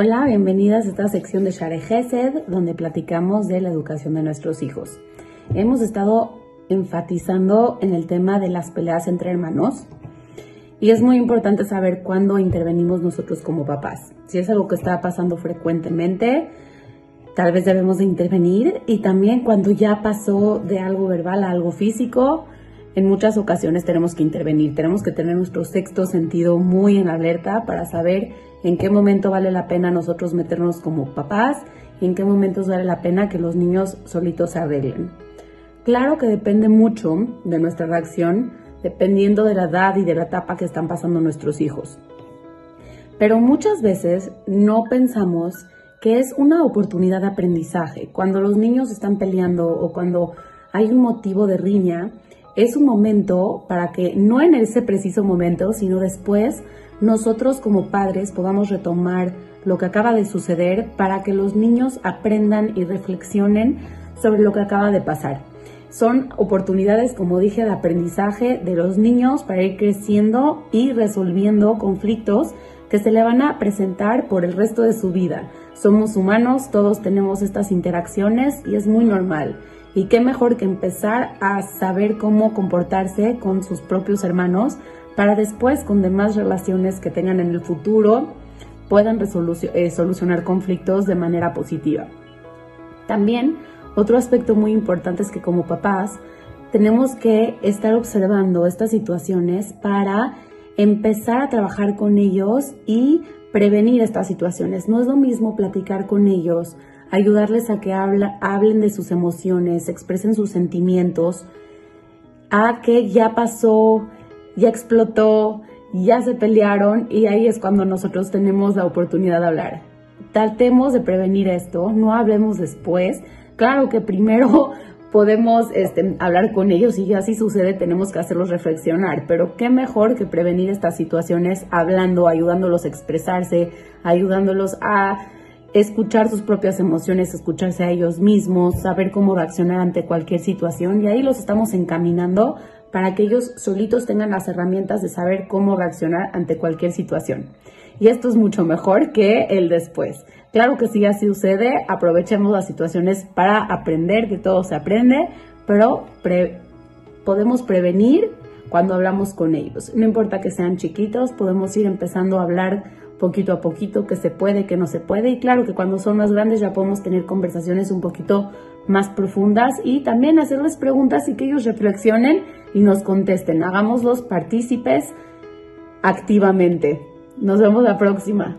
Hola, bienvenidas a esta sección de Share Gesed, donde platicamos de la educación de nuestros hijos. Hemos estado enfatizando en el tema de las peleas entre hermanos y es muy importante saber cuándo intervenimos nosotros como papás. Si es algo que está pasando frecuentemente, tal vez debemos de intervenir y también cuando ya pasó de algo verbal a algo físico, en muchas ocasiones tenemos que intervenir, tenemos que tener nuestro sexto sentido muy en alerta para saber en qué momento vale la pena nosotros meternos como papás y en qué momentos vale la pena que los niños solitos se arreglen. Claro que depende mucho de nuestra reacción, dependiendo de la edad y de la etapa que están pasando nuestros hijos. Pero muchas veces no pensamos que es una oportunidad de aprendizaje. Cuando los niños están peleando o cuando hay un motivo de riña, es un momento para que no en ese preciso momento, sino después nosotros como padres podamos retomar lo que acaba de suceder para que los niños aprendan y reflexionen sobre lo que acaba de pasar. Son oportunidades, como dije, de aprendizaje de los niños para ir creciendo y resolviendo conflictos que se le van a presentar por el resto de su vida. Somos humanos, todos tenemos estas interacciones y es muy normal. Y qué mejor que empezar a saber cómo comportarse con sus propios hermanos para después con demás relaciones que tengan en el futuro puedan eh, solucionar conflictos de manera positiva. También otro aspecto muy importante es que como papás tenemos que estar observando estas situaciones para empezar a trabajar con ellos y prevenir estas situaciones. No es lo mismo platicar con ellos, ayudarles a que hablen de sus emociones, expresen sus sentimientos, a que ya pasó, ya explotó, ya se pelearon y ahí es cuando nosotros tenemos la oportunidad de hablar. Tratemos de prevenir esto, no hablemos después. Claro que primero podemos este, hablar con ellos y ya si sucede tenemos que hacerlos reflexionar, pero qué mejor que prevenir estas situaciones hablando, ayudándolos a expresarse, ayudándolos a escuchar sus propias emociones, escucharse a ellos mismos, saber cómo reaccionar ante cualquier situación y ahí los estamos encaminando para que ellos solitos tengan las herramientas de saber cómo reaccionar ante cualquier situación. Y esto es mucho mejor que el después. Claro que si así sucede, aprovechemos las situaciones para aprender, que todo se aprende, pero podemos prevenir cuando hablamos con ellos. No importa que sean chiquitos, podemos ir empezando a hablar poquito a poquito, que se puede, que no se puede. Y claro que cuando son más grandes ya podemos tener conversaciones un poquito más profundas y también hacerles preguntas y que ellos reflexionen y nos contesten. Hagámoslos partícipes activamente. Nos vemos la próxima.